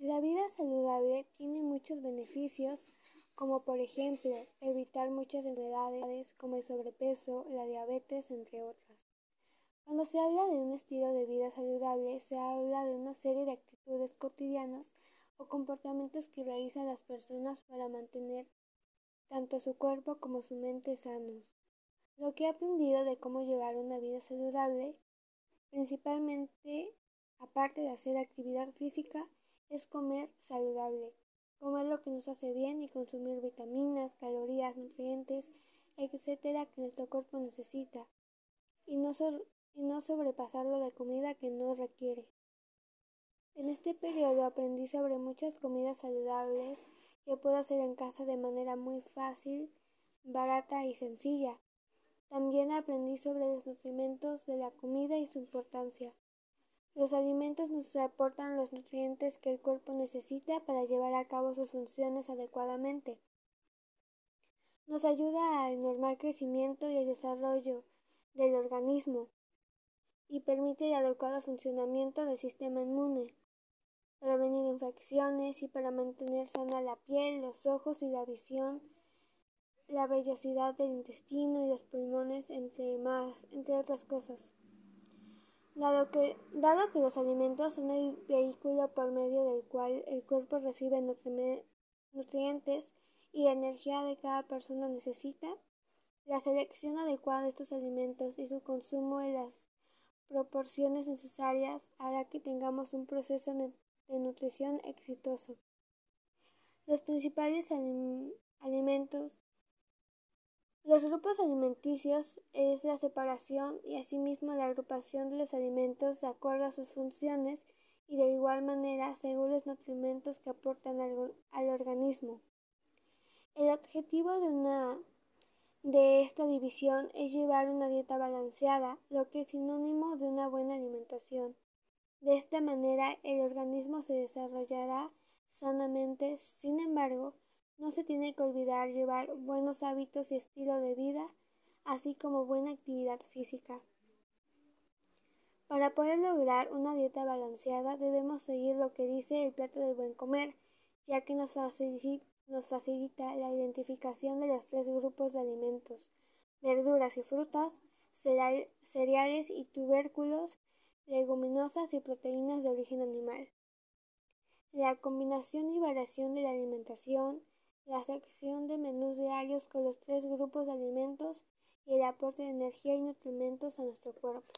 La vida saludable tiene muchos beneficios, como por ejemplo evitar muchas enfermedades como el sobrepeso, la diabetes, entre otras. Cuando se habla de un estilo de vida saludable, se habla de una serie de actitudes cotidianas o comportamientos que realizan las personas para mantener tanto su cuerpo como su mente sanos. Lo que he aprendido de cómo llevar una vida saludable, principalmente aparte de hacer actividad física, es comer saludable, comer lo que nos hace bien y consumir vitaminas, calorías, nutrientes, etcétera que nuestro cuerpo necesita, y no, y no sobrepasarlo de comida que no requiere. En este periodo aprendí sobre muchas comidas saludables que puedo hacer en casa de manera muy fácil, barata y sencilla. También aprendí sobre los nutrimentos de la comida y su importancia. Los alimentos nos aportan los nutrientes que el cuerpo necesita para llevar a cabo sus funciones adecuadamente. Nos ayuda al normal crecimiento y el desarrollo del organismo y permite el adecuado funcionamiento del sistema inmune, prevenir infecciones y para mantener sana la piel, los ojos y la visión, la vellosidad del intestino y los pulmones, entre, entre otras cosas. Dado que, los alimentos son el vehículo por medio del cual el cuerpo recibe nutrientes y energía de cada persona necesita, la selección adecuada de estos alimentos y su consumo en las proporciones necesarias hará que tengamos un proceso de nutrición exitoso. Los principales alimentos los grupos alimenticios es la separación y asimismo la agrupación de los alimentos de acuerdo a sus funciones y de igual manera según los nutrimentos que aportan al, al organismo. El objetivo de una de esta división es llevar una dieta balanceada, lo que es sinónimo de una buena alimentación. De esta manera el organismo se desarrollará sanamente, sin embargo, no se tiene que olvidar llevar buenos hábitos y estilo de vida, así como buena actividad física. Para poder lograr una dieta balanceada debemos seguir lo que dice el plato del buen comer, ya que nos facilita, la identificación de los tres grupos de alimentos, verduras y frutas, cereales y tubérculos, leguminosas y proteínas de origen animal. La combinación y variación de la alimentación la sección de menús diarios con los tres grupos de alimentos y el aporte de energía y nutrimentos a nuestro cuerpo.